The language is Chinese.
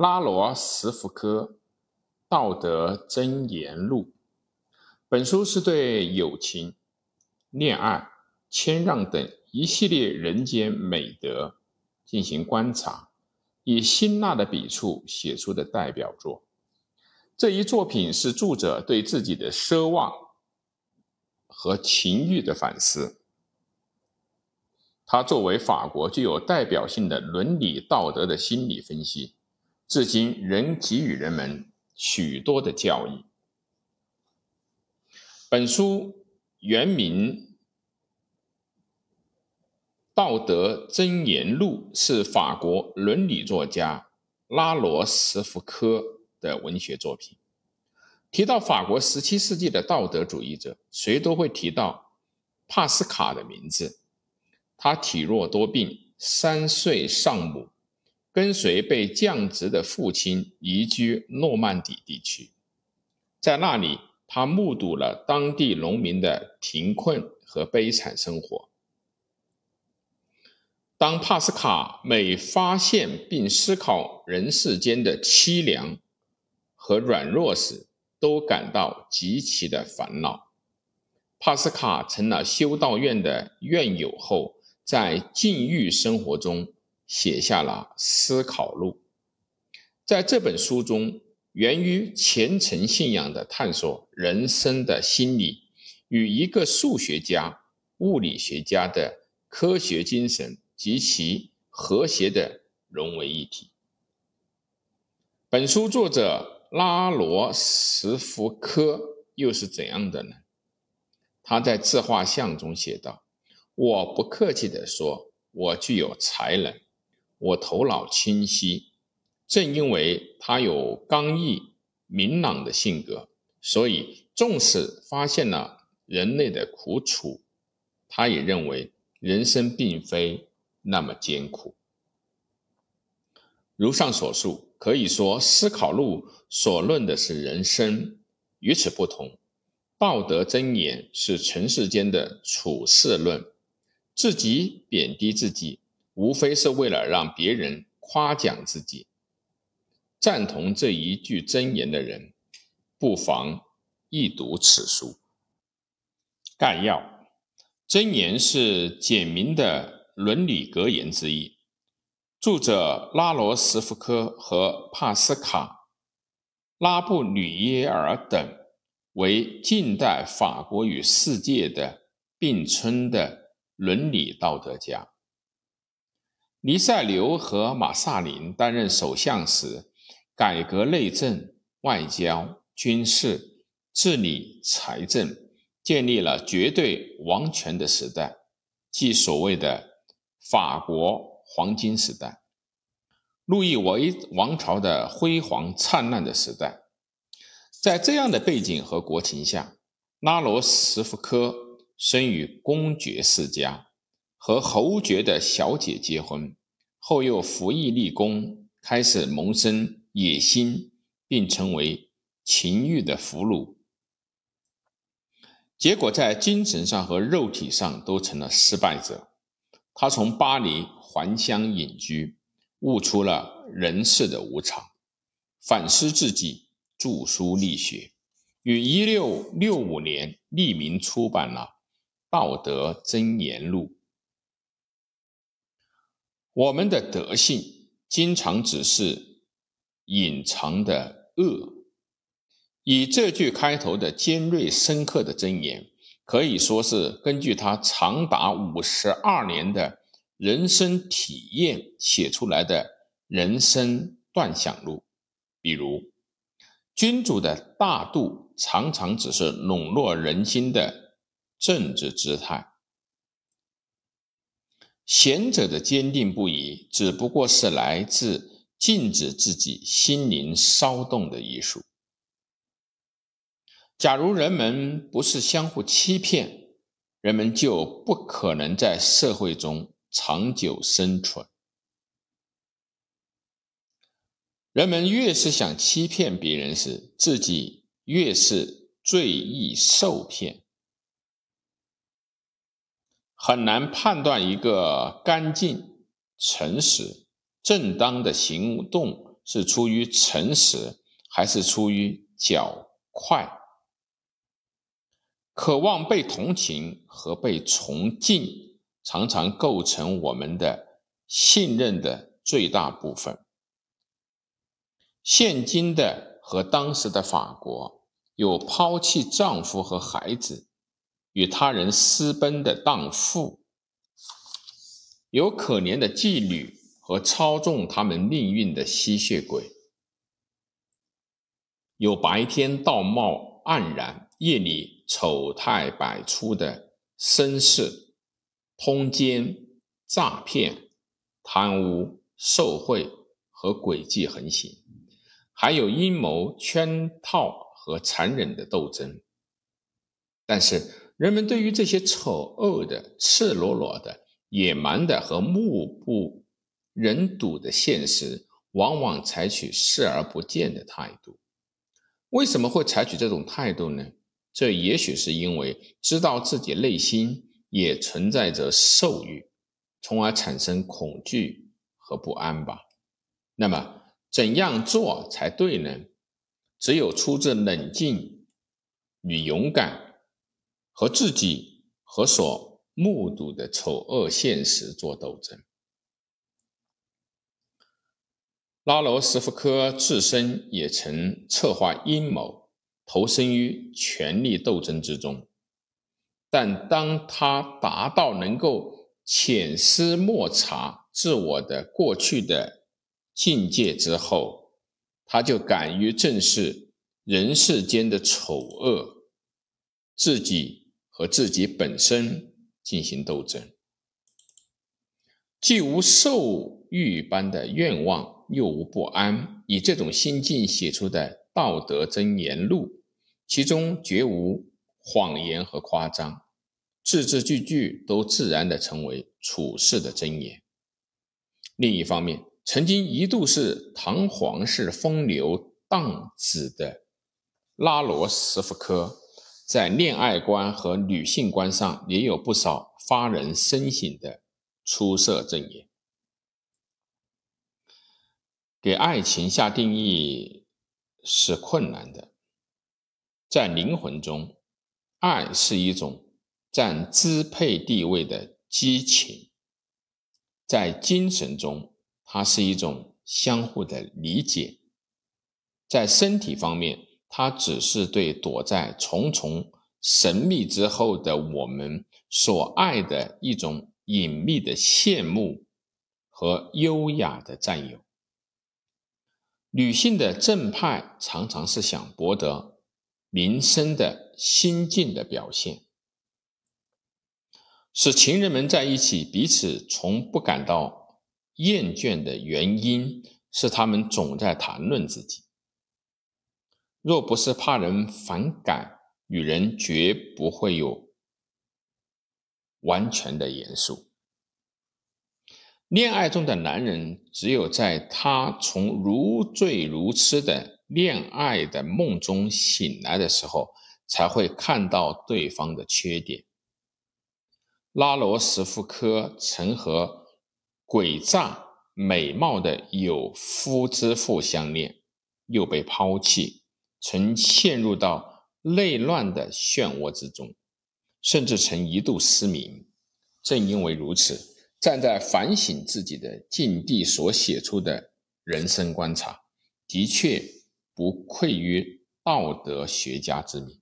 拉罗什福科《道德箴言录》。本书是对友情、恋爱、谦让等一系列人间美德进行观察，以辛辣的笔触写出的代表作。这一作品是作者对自己的奢望和情欲的反思。它作为法国具有代表性的伦理道德的心理分析，至今仍给予人们许多的教益。本书原名《道德箴言录》，是法国伦理作家拉罗什福科的文学作品。提到法国十七世纪的道德主义者，谁都会提到帕斯卡的名字。他体弱多病，三岁丧母，跟随被降职的父亲移居诺曼底地区，在那里，他目睹了当地农民的贫困和悲惨生活。当帕斯卡每发现并思考人世间的凄凉和软弱时，都感到极其的烦恼。帕斯卡成了修道院的院友后。在禁欲生活中写下了思考录，在这本书中，源于虔诚信仰的探索人生的心理，与一个数学家、物理学家的科学精神及其和谐的融为一体。本书作者拉罗什福科又是怎样的呢？他在自画像中写道。我不客气地说，我具有才能，我头脑清晰。正因为他有刚毅明朗的性格，所以纵使发现了人类的苦楚，他也认为人生并非那么艰苦。如上所述，可以说《思考录》所论的是人生。与此不同，《道德箴言》是尘世间的处世论。自己贬低自己，无非是为了让别人夸奖自己。赞同这一句箴言的人，不妨一读此书。概要：箴言是简明的伦理格言之一。著者拉罗什福科和帕斯卡、拉布吕耶尔等，为近代法国与世界的并称的。伦理道德家，尼塞留和马萨林担任首相时，改革内政、外交、军事、治理、财政，建立了绝对王权的时代，即所谓的法国黄金时代，路易维王朝的辉煌灿烂的时代。在这样的背景和国情下，拉罗什福科。生于公爵世家，和侯爵的小姐结婚后，又服役立功，开始萌生野心，并成为情欲的俘虏。结果在精神上和肉体上都成了失败者。他从巴黎还乡隐居，悟出了人世的无常，反思自己，著书立学，于一六六五年匿名出版了。道德箴言录。我们的德性经常只是隐藏的恶。以这句开头的尖锐深刻的箴言，可以说是根据他长达五十二年的人生体验写出来的人生断想录。比如，君主的大度常常只是笼络人心的。政治姿态，贤者的坚定不移，只不过是来自禁止自己心灵骚动的艺术。假如人们不是相互欺骗，人们就不可能在社会中长久生存。人们越是想欺骗别人时，自己越是最易受骗。很难判断一个干净、诚实、正当的行动是出于诚实，还是出于狡快？渴望被同情和被崇敬，常常构成我们的信任的最大部分。现今的和当时的法国，有抛弃丈夫和孩子，与他人私奔的荡妇，有可怜的妓女和操纵他们命运的吸血鬼，有白天道貌岸然，夜里丑态百出的绅士，通奸、诈骗、贪污、受贿和诡计横行。还有阴谋、圈套和残忍的斗争，但是人们对于这些丑恶的、赤裸裸的、野蛮的和目不忍睹的现实，往往采取视而不见的态度。为什么会采取这种态度呢？这也许是因为知道自己内心也存在着兽欲，从而产生恐惧和不安吧。那么。怎样做才对呢？只有出自冷静与勇敢，和自己和所目睹的丑恶现实做斗争。拉罗斯福科自身也曾策划阴谋，投身于权力斗争之中，但当他达到能够潜思默察自我的过去的。境界之后，他就敢于正视人世间的丑恶，自己和自己本身进行斗争，既无兽欲般的愿望，又无不安。以这种心境写出的《道德箴言录》，其中绝无谎言和夸张，字字句句都自然的成为处世的箴言。另一方面，曾经一度是唐皇室风流荡子的拉罗什福科，在恋爱观和女性观上也有不少发人深省的出色证言。给爱情下定义是困难的，在灵魂中，爱是一种占支配地位的激情，在精神中。它是一种相互的理解，在身体方面，他只是对躲在重重神秘之后的我们所爱的一种隐秘的羡慕和优雅的占有。女性的正派常常是想博得名声的心境的表现，使情人们在一起彼此从不感到。厌倦的原因是他们总在谈论自己。若不是怕人反感，女人绝不会有完全的严肃。恋爱中的男人，只有在他从如醉如痴的恋爱的梦中醒来的时候，才会看到对方的缺点。拉罗什夫科曾和。诡诈美貌的有夫之妇相恋，又被抛弃，曾陷入到内乱的漩涡之中，甚至曾一度失明。正因为如此，站在反省自己的境地所写出的人生观察，的确不愧于道德学家之名。